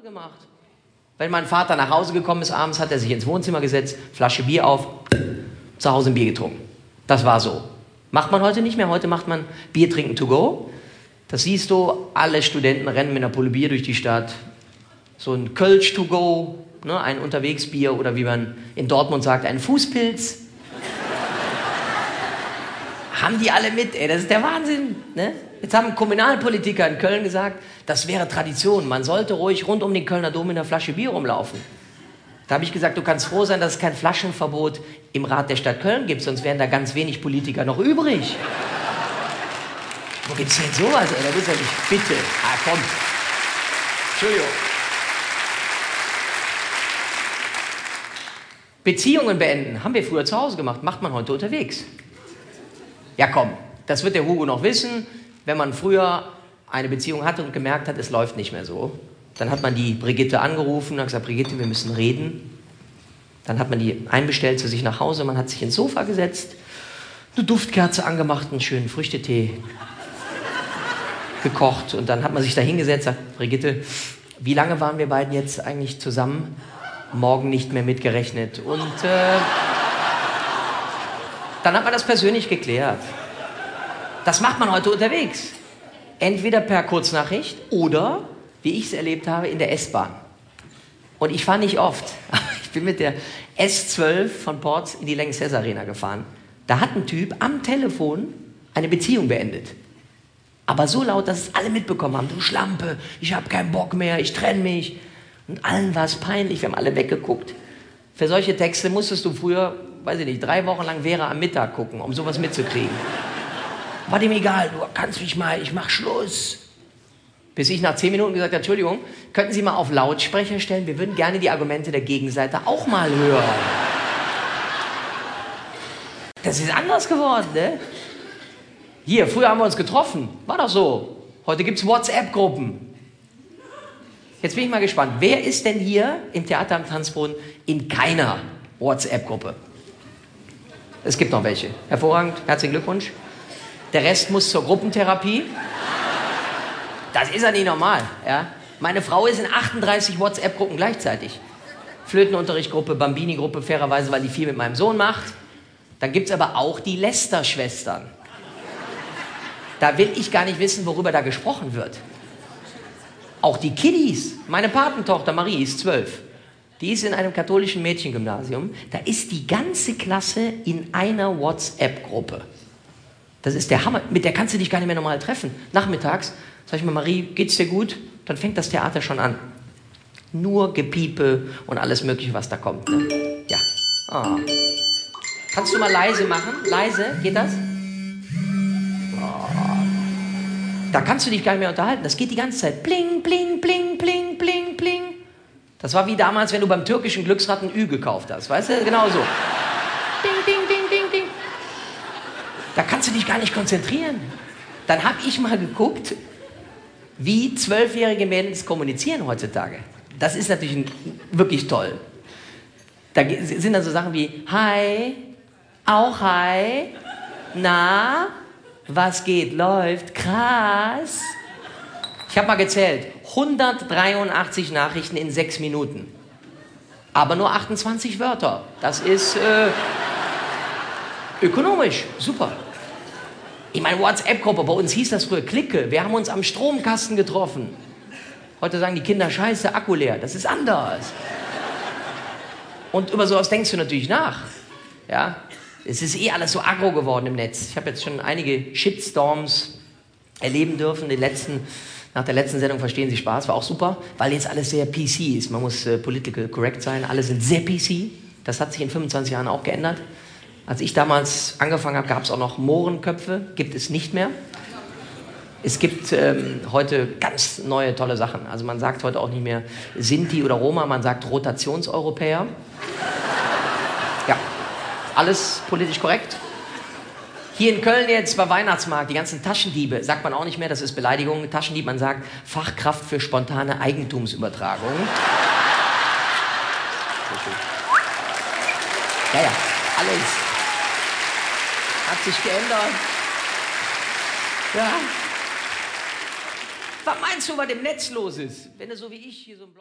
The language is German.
Hause gemacht. Wenn mein Vater nach Hause gekommen ist abends, hat er sich ins Wohnzimmer gesetzt, Flasche Bier auf, zu Hause ein Bier getrunken. Das war so. Macht man heute nicht mehr. Heute macht man Bier trinken to go. Das siehst du, alle Studenten rennen mit einer Pulle Bier durch die Stadt. So ein Kölsch to go, ne, ein Unterwegsbier oder wie man in Dortmund sagt, ein Fußpilz. Haben die alle mit, ey, das ist der Wahnsinn. Ne? Jetzt haben Kommunalpolitiker in Köln gesagt, das wäre Tradition. Man sollte ruhig rund um den Kölner Dom in einer Flasche Bier rumlaufen. Da habe ich gesagt, du kannst froh sein, dass es kein Flaschenverbot im Rat der Stadt Köln gibt, sonst wären da ganz wenig Politiker noch übrig. Wo gibt es denn sowas? Ey? Da muss ja nicht. Bitte. Ah, komm. Entschuldigung. Beziehungen beenden haben wir früher zu Hause gemacht, macht man heute unterwegs. Ja, komm, das wird der Hugo noch wissen. Wenn man früher eine Beziehung hatte und gemerkt hat, es läuft nicht mehr so, dann hat man die Brigitte angerufen und gesagt, Brigitte, wir müssen reden. Dann hat man die einbestellt zu sich nach Hause, man hat sich ins Sofa gesetzt, eine Duftkerze angemacht, einen schönen Früchtetee gekocht und dann hat man sich da hingesetzt sagt, Brigitte, wie lange waren wir beiden jetzt eigentlich zusammen? Morgen nicht mehr mitgerechnet. Und äh, dann hat man das persönlich geklärt. Das macht man heute unterwegs. Entweder per Kurznachricht oder, wie ich es erlebt habe, in der S-Bahn. Und ich fahre nicht oft. Ich bin mit der S12 von Ports in die Lanxess Arena gefahren. Da hat ein Typ am Telefon eine Beziehung beendet. Aber so laut, dass es alle mitbekommen haben. Du Schlampe, ich habe keinen Bock mehr, ich trenne mich. Und allen war es peinlich, wir haben alle weggeguckt. Für solche Texte musstest du früher, weiß ich nicht, drei Wochen lang Vera am Mittag gucken, um sowas mitzukriegen. War dem egal, du kannst mich mal, ich mach Schluss. Bis ich nach zehn Minuten gesagt habe, Entschuldigung, könnten Sie mal auf Lautsprecher stellen? Wir würden gerne die Argumente der Gegenseite auch mal hören. Das ist anders geworden, ne? Hier, früher haben wir uns getroffen. War doch so. Heute gibt es WhatsApp-Gruppen. Jetzt bin ich mal gespannt. Wer ist denn hier im Theater am Tanzboden in keiner WhatsApp-Gruppe? Es gibt noch welche. Hervorragend. Herzlichen Glückwunsch. Der Rest muss zur Gruppentherapie. Das ist ja nicht normal. Ja? Meine Frau ist in 38 WhatsApp-Gruppen gleichzeitig. Flötenunterrichtgruppe, Bambini-Gruppe, fairerweise, weil die viel mit meinem Sohn macht. Dann gibt es aber auch die Lester-Schwestern. Da will ich gar nicht wissen, worüber da gesprochen wird. Auch die Kiddies. Meine Patentochter Marie ist zwölf. Die ist in einem katholischen Mädchengymnasium. Da ist die ganze Klasse in einer WhatsApp-Gruppe. Das ist der Hammer. Mit der kannst du dich gar nicht mehr normal treffen. Nachmittags sag ich mal, Marie, geht's dir gut? Dann fängt das Theater schon an. Nur Gepiepe und alles Mögliche, was da kommt. Ne? Ja. Oh. Kannst du mal leise machen? Leise, geht das? Da kannst du dich gar nicht mehr unterhalten. Das geht die ganze Zeit. Bling, bling, bling, bling, bling, bling. Das war wie damals, wenn du beim türkischen Glücksrad ein Ü gekauft hast. Weißt du? Genau so. Ding, ding, ding, ding, ding. Da kannst du dich gar nicht konzentrieren. Dann habe ich mal geguckt, wie zwölfjährige Mädels kommunizieren heutzutage. Das ist natürlich wirklich toll. Da sind dann so Sachen wie Hi, auch Hi, na, was geht, läuft, krass. Ich habe mal gezählt, 183 Nachrichten in sechs Minuten. Aber nur 28 Wörter. Das ist äh, ökonomisch, super. Ich meine, WhatsApp-Gruppe, bei uns hieß das früher Clique. Wir haben uns am Stromkasten getroffen. Heute sagen die Kinder, scheiße, Akku leer. Das ist anders. Und über sowas denkst du natürlich nach. Ja? Es ist eh alles so aggro geworden im Netz. Ich habe jetzt schon einige Shitstorms erleben dürfen. Die letzten, nach der letzten Sendung Verstehen Sie Spaß war auch super, weil jetzt alles sehr PC ist. Man muss äh, political correct sein. Alle sind sehr PC. Das hat sich in 25 Jahren auch geändert. Als ich damals angefangen habe, gab es auch noch Mohrenköpfe. Gibt es nicht mehr. Es gibt ähm, heute ganz neue, tolle Sachen. Also man sagt heute auch nicht mehr Sinti oder Roma, man sagt Rotationseuropäer. Ja, alles politisch korrekt. Hier in Köln jetzt bei Weihnachtsmarkt, die ganzen Taschendiebe, sagt man auch nicht mehr, das ist Beleidigung. Taschendieb, man sagt Fachkraft für spontane Eigentumsübertragung. Ja, ja, alles hat sich geändert. Ja. Was meinst du, was im Netz los ist? Wenn du so wie ich hier so ein Blog